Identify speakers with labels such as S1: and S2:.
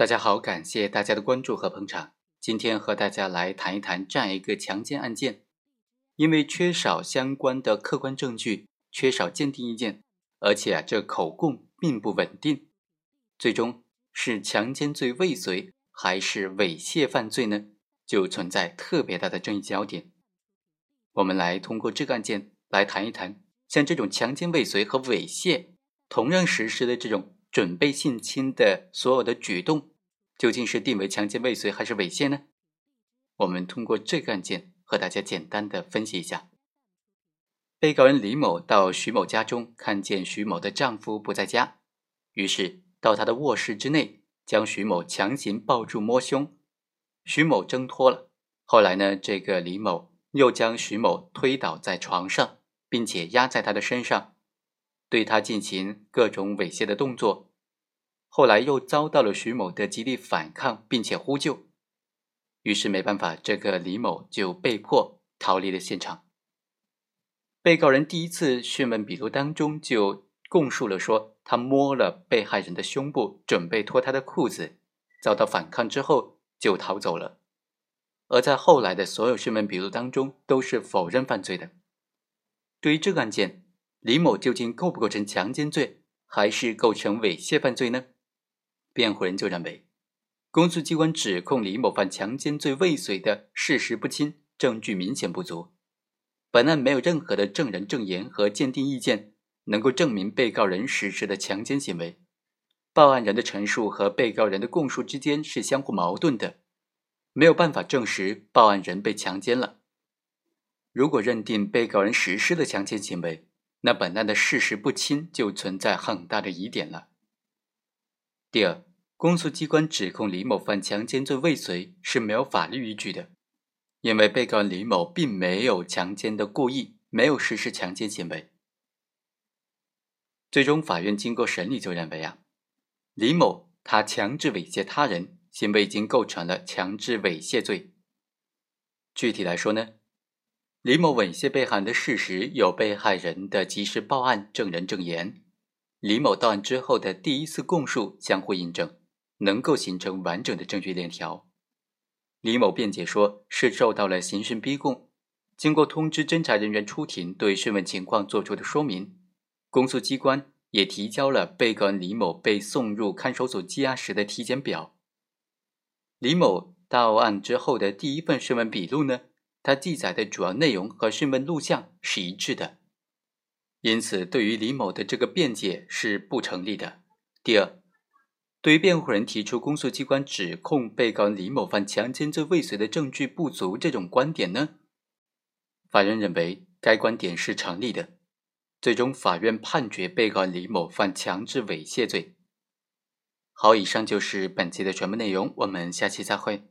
S1: 大家好，感谢大家的关注和捧场。今天和大家来谈一谈这样一个强奸案件，因为缺少相关的客观证据，缺少鉴定意见，而且啊，这口供并不稳定，最终是强奸罪未遂还是猥亵犯罪呢？就存在特别大的争议焦点。我们来通过这个案件来谈一谈，像这种强奸未遂和猥亵同样实施的这种。准备性侵的所有的举动，究竟是定为强奸未遂还是猥亵呢？我们通过这个案件和大家简单的分析一下。被告人李某到徐某家中，看见徐某的丈夫不在家，于是到他的卧室之内，将徐某强行抱住摸胸，徐某挣脱了。后来呢，这个李某又将徐某推倒在床上，并且压在他的身上。对他进行各种猥亵的动作，后来又遭到了徐某的极力反抗，并且呼救，于是没办法，这个李某就被迫逃离了现场。被告人第一次讯问笔录当中就供述了说，他摸了被害人的胸部，准备脱他的裤子，遭到反抗之后就逃走了。而在后来的所有讯问笔录当中，都是否认犯罪的。对于这个案件。李某究竟构不构成强奸罪，还是构成猥亵犯罪呢？辩护人就认为，公诉机关指控李某犯强奸罪未遂的事实不清，证据明显不足。本案没有任何的证人证言和鉴定意见能够证明被告人实施的强奸行为。报案人的陈述和被告人的供述之间是相互矛盾的，没有办法证实报案人被强奸了。如果认定被告人实施了强奸行为，那本案的事实不清，就存在很大的疑点了。第二，公诉机关指控李某犯强奸罪未遂是没有法律依据的，因为被告人李某并没有强奸的故意，没有实施强奸行为。最终，法院经过审理就认为啊，李某他强制猥亵他人行为已经构成了强制猥亵罪。具体来说呢？李某猥亵被害人的事实有被害人的及时报案、证人证言，李某到案之后的第一次供述相互印证，能够形成完整的证据链条。李某辩解说是受到了刑讯逼供，经过通知侦查人员出庭对讯问情况作出的说明，公诉机关也提交了被告人李某被送入看守所羁押时的体检表。李某到案之后的第一份讯问笔录呢？他记载的主要内容和讯问录像是一致的，因此对于李某的这个辩解是不成立的。第二，对于辩护人提出公诉机关指控被告人李某犯强奸罪未遂的证据不足这种观点呢，法院认为该观点是成立的，最终法院判决被告李某犯强制猥亵罪。好，以上就是本期的全部内容，我们下期再会。